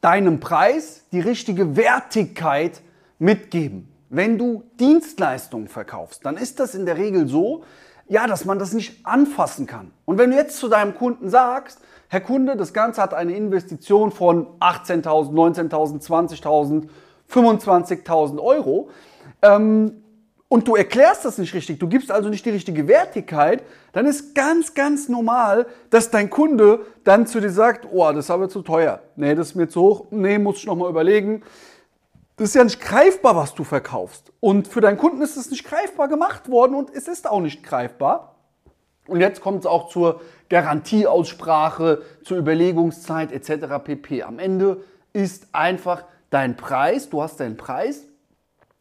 deinem Preis die richtige Wertigkeit mitgeben. Wenn du Dienstleistungen verkaufst, dann ist das in der Regel so, ja, dass man das nicht anfassen kann. Und wenn du jetzt zu deinem Kunden sagst, Herr Kunde, das Ganze hat eine Investition von 18.000, 19.000, 20.000, 25.000 Euro, ähm, und du erklärst das nicht richtig, du gibst also nicht die richtige Wertigkeit, dann ist ganz, ganz normal, dass dein Kunde dann zu dir sagt, oh, das ist aber zu teuer. Nee, das ist mir zu hoch. Nee, muss ich nochmal überlegen. Das ist ja nicht greifbar, was du verkaufst. Und für deinen Kunden ist es nicht greifbar gemacht worden und es ist auch nicht greifbar. Und jetzt kommt es auch zur Garantieaussprache, zur Überlegungszeit etc. pp. Am Ende ist einfach dein Preis, du hast deinen Preis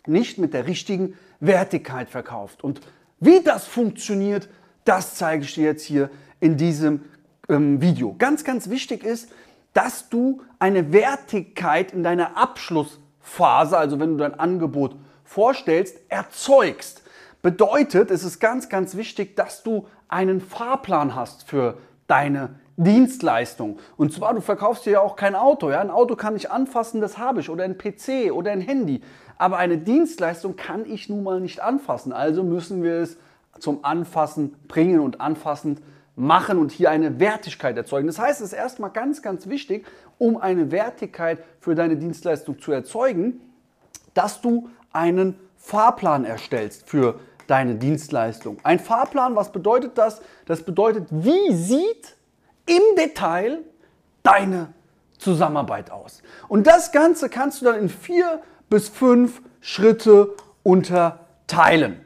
nicht mit der richtigen Wertigkeit verkauft. Und wie das funktioniert, das zeige ich dir jetzt hier in diesem ähm, Video. Ganz, ganz wichtig ist, dass du eine Wertigkeit in deiner Abschlussphase, also wenn du dein Angebot vorstellst, erzeugst. Bedeutet, es ist ganz, ganz wichtig, dass du einen Fahrplan hast für deine Dienstleistung. Und zwar, du verkaufst dir ja auch kein Auto. Ja? Ein Auto kann ich anfassen, das habe ich. Oder ein PC oder ein Handy. Aber eine Dienstleistung kann ich nun mal nicht anfassen. Also müssen wir es zum Anfassen bringen und anfassend machen und hier eine Wertigkeit erzeugen. Das heißt, es ist erstmal ganz, ganz wichtig, um eine Wertigkeit für deine Dienstleistung zu erzeugen, dass du einen Fahrplan erstellst für deine Dienstleistung. Ein Fahrplan, was bedeutet das? Das bedeutet, wie sieht im Detail deine Zusammenarbeit aus. Und das Ganze kannst du dann in vier bis fünf Schritte unterteilen.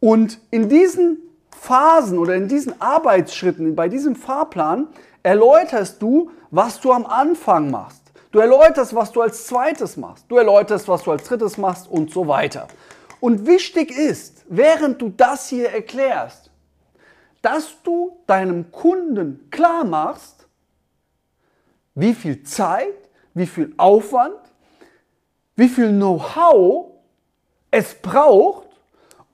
Und in diesen Phasen oder in diesen Arbeitsschritten, bei diesem Fahrplan, erläuterst du, was du am Anfang machst. Du erläuterst, was du als zweites machst. Du erläuterst, was du als drittes machst und so weiter. Und wichtig ist, während du das hier erklärst, dass du deinem Kunden klar machst, wie viel Zeit, wie viel Aufwand, wie viel Know-how es braucht,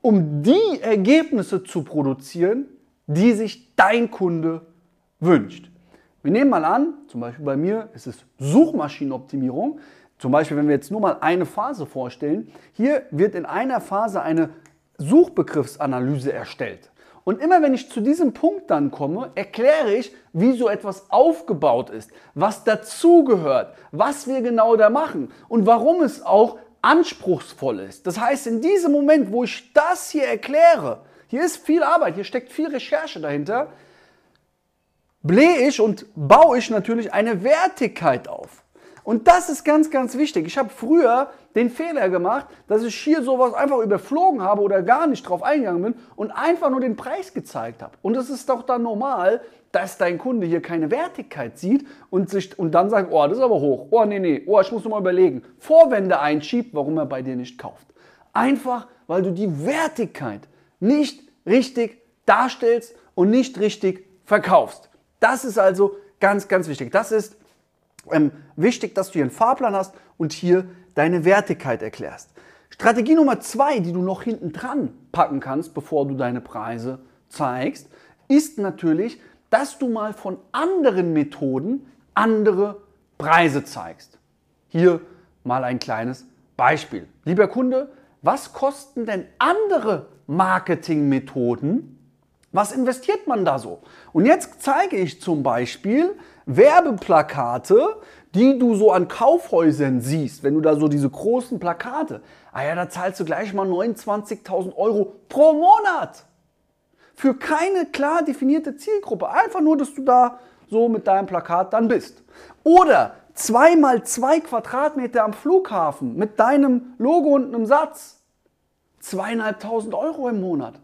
um die Ergebnisse zu produzieren, die sich dein Kunde wünscht. Wir nehmen mal an, zum Beispiel bei mir ist es Suchmaschinenoptimierung. Zum Beispiel, wenn wir jetzt nur mal eine Phase vorstellen, hier wird in einer Phase eine Suchbegriffsanalyse erstellt. Und immer wenn ich zu diesem Punkt dann komme, erkläre ich, wie so etwas aufgebaut ist, was dazugehört, was wir genau da machen und warum es auch anspruchsvoll ist. Das heißt, in diesem Moment, wo ich das hier erkläre, hier ist viel Arbeit, hier steckt viel Recherche dahinter, blähe ich und baue ich natürlich eine Wertigkeit auf. Und das ist ganz, ganz wichtig. Ich habe früher den Fehler gemacht, dass ich hier sowas einfach überflogen habe oder gar nicht drauf eingegangen bin und einfach nur den Preis gezeigt habe. Und es ist doch dann normal, dass dein Kunde hier keine Wertigkeit sieht und, sich, und dann sagt, oh, das ist aber hoch. Oh, nee, nee, oh, ich muss nochmal überlegen. Vorwände einschiebt, warum er bei dir nicht kauft. Einfach, weil du die Wertigkeit nicht richtig darstellst und nicht richtig verkaufst. Das ist also ganz, ganz wichtig. Das ist ähm, wichtig, dass du hier einen Fahrplan hast und hier deine Wertigkeit erklärst. Strategie Nummer zwei, die du noch hinten dran packen kannst, bevor du deine Preise zeigst, ist natürlich, dass du mal von anderen Methoden andere Preise zeigst. Hier mal ein kleines Beispiel. Lieber Kunde, was kosten denn andere Marketingmethoden? Was investiert man da so? Und jetzt zeige ich zum Beispiel Werbeplakate, die du so an Kaufhäusern siehst, wenn du da so diese großen Plakate, ah ja, da zahlst du gleich mal 29.000 Euro pro Monat. Für keine klar definierte Zielgruppe. Einfach nur, dass du da so mit deinem Plakat dann bist. Oder zweimal zwei Quadratmeter am Flughafen mit deinem Logo und einem Satz. Zweieinhalbtausend Euro im Monat.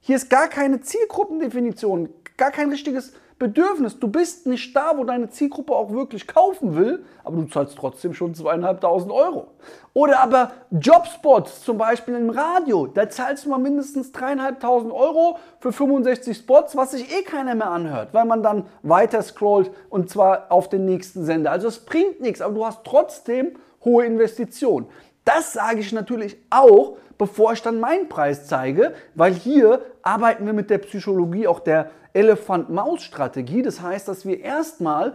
Hier ist gar keine Zielgruppendefinition, gar kein richtiges Bedürfnis. Du bist nicht da, wo deine Zielgruppe auch wirklich kaufen will, aber du zahlst trotzdem schon zweieinhalbtausend Euro. Oder aber Jobspots, zum Beispiel im Radio, da zahlst du mal mindestens dreieinhalbtausend Euro für 65 Spots, was sich eh keiner mehr anhört, weil man dann weiter scrollt und zwar auf den nächsten Sender. Also es bringt nichts, aber du hast trotzdem hohe Investitionen. Das sage ich natürlich auch, bevor ich dann meinen Preis zeige, weil hier arbeiten wir mit der Psychologie auch der Elefant-Maus-Strategie. Das heißt, dass wir erstmal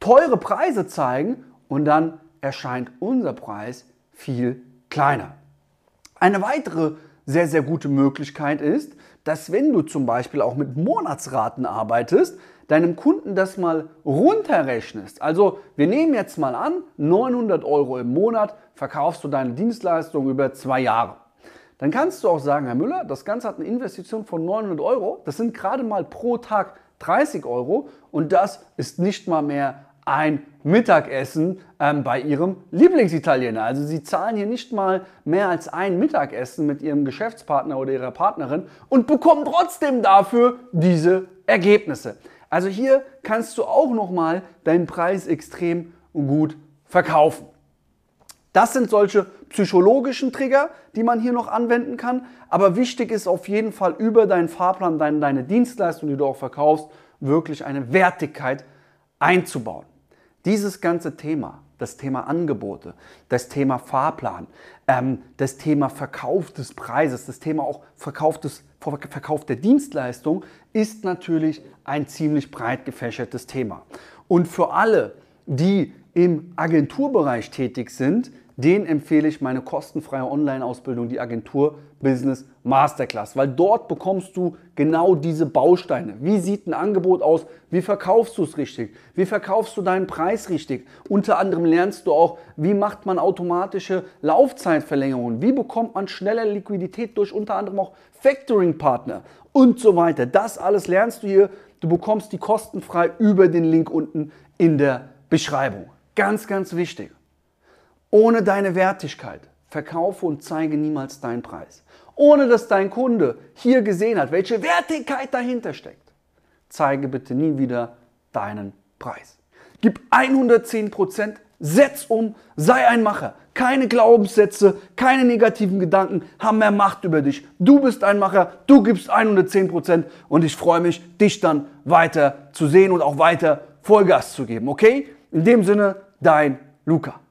teure Preise zeigen und dann erscheint unser Preis viel kleiner. Eine weitere sehr, sehr gute Möglichkeit ist, dass wenn du zum Beispiel auch mit Monatsraten arbeitest, deinem Kunden das mal runterrechnest. Also wir nehmen jetzt mal an, 900 Euro im Monat verkaufst du deine Dienstleistung über zwei Jahre. Dann kannst du auch sagen, Herr Müller, das Ganze hat eine Investition von 900 Euro. Das sind gerade mal pro Tag 30 Euro und das ist nicht mal mehr ein Mittagessen ähm, bei Ihrem Lieblingsitaliener. Also Sie zahlen hier nicht mal mehr als ein Mittagessen mit Ihrem Geschäftspartner oder Ihrer Partnerin und bekommen trotzdem dafür diese Ergebnisse. Also hier kannst du auch nochmal deinen Preis extrem gut verkaufen. Das sind solche psychologischen Trigger, die man hier noch anwenden kann. Aber wichtig ist auf jeden Fall über deinen Fahrplan, deine, deine Dienstleistung, die du auch verkaufst, wirklich eine Wertigkeit einzubauen. Dieses ganze Thema, das Thema Angebote, das Thema Fahrplan, ähm, das Thema Verkauf des Preises, das Thema auch Verkauf, des, Verkauf der Dienstleistung ist natürlich ein ziemlich breit gefächertes Thema. Und für alle, die im Agenturbereich tätig sind, den empfehle ich meine kostenfreie Online-Ausbildung, die Agentur Business Masterclass, weil dort bekommst du genau diese Bausteine. Wie sieht ein Angebot aus? Wie verkaufst du es richtig? Wie verkaufst du deinen Preis richtig? Unter anderem lernst du auch, wie macht man automatische Laufzeitverlängerungen? Wie bekommt man schneller Liquidität durch unter anderem auch Factoring-Partner und so weiter. Das alles lernst du hier. Du bekommst die kostenfrei über den Link unten in der Beschreibung. Ganz, ganz wichtig. Ohne deine Wertigkeit verkaufe und zeige niemals deinen Preis. Ohne dass dein Kunde hier gesehen hat, welche Wertigkeit dahinter steckt, zeige bitte nie wieder deinen Preis. Gib 110 Prozent, setz um, sei ein Macher. Keine Glaubenssätze, keine negativen Gedanken haben mehr Macht über dich. Du bist ein Macher, du gibst 110 Prozent und ich freue mich, dich dann weiter zu sehen und auch weiter Vollgas zu geben. Okay? In dem Sinne, dein Luca.